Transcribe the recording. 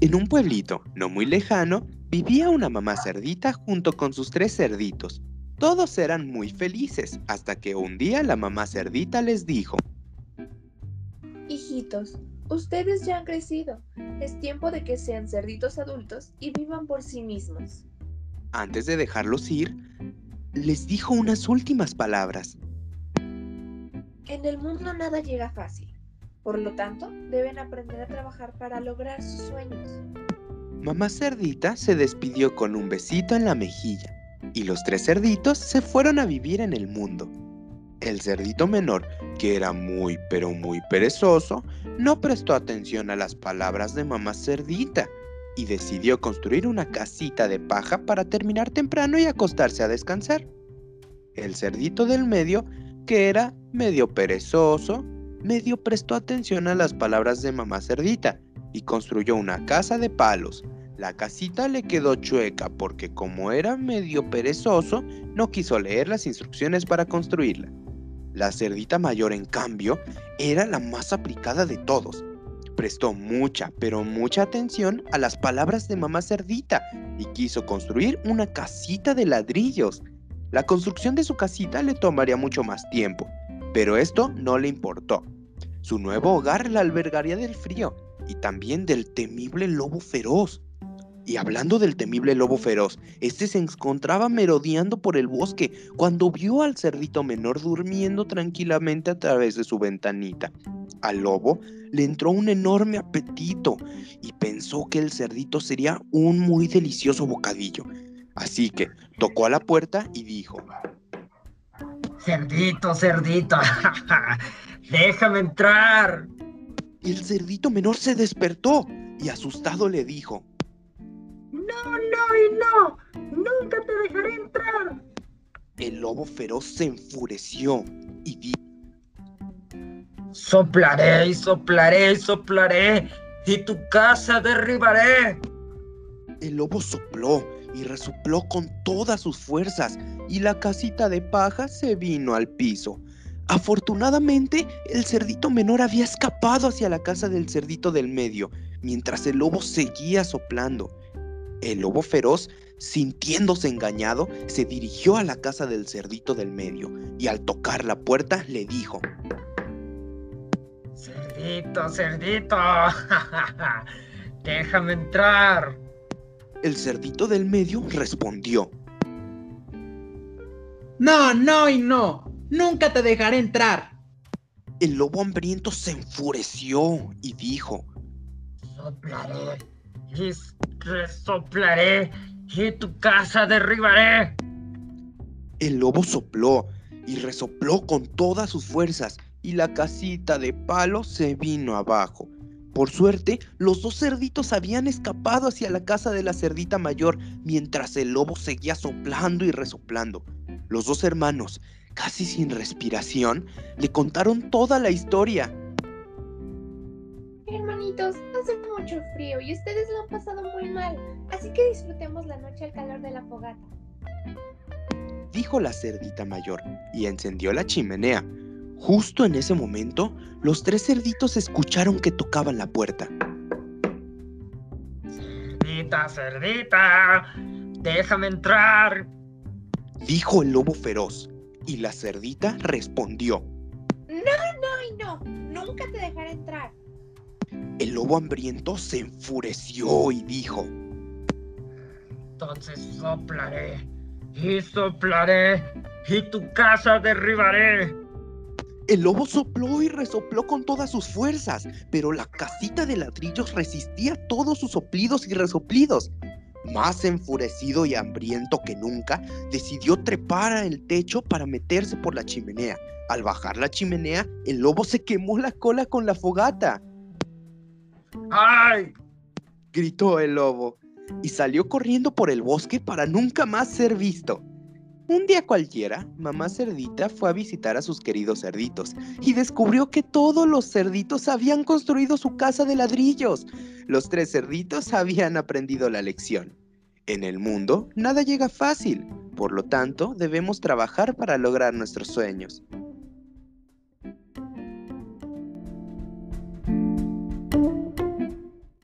En un pueblito no muy lejano vivía una mamá cerdita junto con sus tres cerditos. Todos eran muy felices hasta que un día la mamá cerdita les dijo, Hijitos, ustedes ya han crecido. Es tiempo de que sean cerditos adultos y vivan por sí mismos. Antes de dejarlos ir, les dijo unas últimas palabras. En el mundo nada llega fácil. Por lo tanto, deben aprender a trabajar para lograr sus sueños. Mamá cerdita se despidió con un besito en la mejilla y los tres cerditos se fueron a vivir en el mundo. El cerdito menor, que era muy pero muy perezoso, no prestó atención a las palabras de mamá cerdita y decidió construir una casita de paja para terminar temprano y acostarse a descansar. El cerdito del medio, que era medio perezoso, medio prestó atención a las palabras de mamá cerdita y construyó una casa de palos. La casita le quedó chueca porque como era medio perezoso, no quiso leer las instrucciones para construirla. La cerdita mayor, en cambio, era la más aplicada de todos. Prestó mucha, pero mucha atención a las palabras de mamá cerdita y quiso construir una casita de ladrillos. La construcción de su casita le tomaría mucho más tiempo, pero esto no le importó. Su nuevo hogar la albergaría del frío y también del temible lobo feroz. Y hablando del temible lobo feroz, este se encontraba merodeando por el bosque cuando vio al cerdito menor durmiendo tranquilamente a través de su ventanita. Al lobo le entró un enorme apetito y pensó que el cerdito sería un muy delicioso bocadillo. Así que tocó a la puerta y dijo, Cerdito, cerdito, déjame entrar. El cerdito menor se despertó y asustado le dijo, No, no y no, nunca te dejaré entrar. El lobo feroz se enfureció y dijo, Soplaré y soplaré y soplaré y tu casa derribaré. El lobo sopló y resopló con todas sus fuerzas y la casita de paja se vino al piso. Afortunadamente, el cerdito menor había escapado hacia la casa del cerdito del medio, mientras el lobo seguía soplando. El lobo feroz, sintiéndose engañado, se dirigió a la casa del cerdito del medio y al tocar la puerta le dijo, Cerdito, cerdito, déjame entrar. El cerdito del medio respondió, No, no y no. Nunca te dejaré entrar. El lobo hambriento se enfureció y dijo, Soplaré y resoplaré y tu casa derribaré. El lobo sopló y resopló con todas sus fuerzas y la casita de palo se vino abajo. Por suerte, los dos cerditos habían escapado hacia la casa de la cerdita mayor mientras el lobo seguía soplando y resoplando. Los dos hermanos, casi sin respiración, le contaron toda la historia. Hermanitos, hace mucho frío y ustedes lo han pasado muy mal, así que disfrutemos la noche al calor de la fogata. Dijo la cerdita mayor y encendió la chimenea. Justo en ese momento, los tres cerditos escucharon que tocaban la puerta. Cerdita, cerdita, déjame entrar. Dijo el lobo feroz y la cerdita respondió. No, no y no, nunca te dejaré entrar. El lobo hambriento se enfureció y dijo, Entonces soplaré y soplaré y tu casa derribaré. El lobo sopló y resopló con todas sus fuerzas, pero la casita de ladrillos resistía todos sus soplidos y resoplidos. Más enfurecido y hambriento que nunca, decidió trepar al techo para meterse por la chimenea. Al bajar la chimenea, el lobo se quemó la cola con la fogata. ¡Ay! gritó el lobo y salió corriendo por el bosque para nunca más ser visto. Un día cualquiera, mamá cerdita fue a visitar a sus queridos cerditos y descubrió que todos los cerditos habían construido su casa de ladrillos. Los tres cerditos habían aprendido la lección. En el mundo, nada llega fácil, por lo tanto, debemos trabajar para lograr nuestros sueños.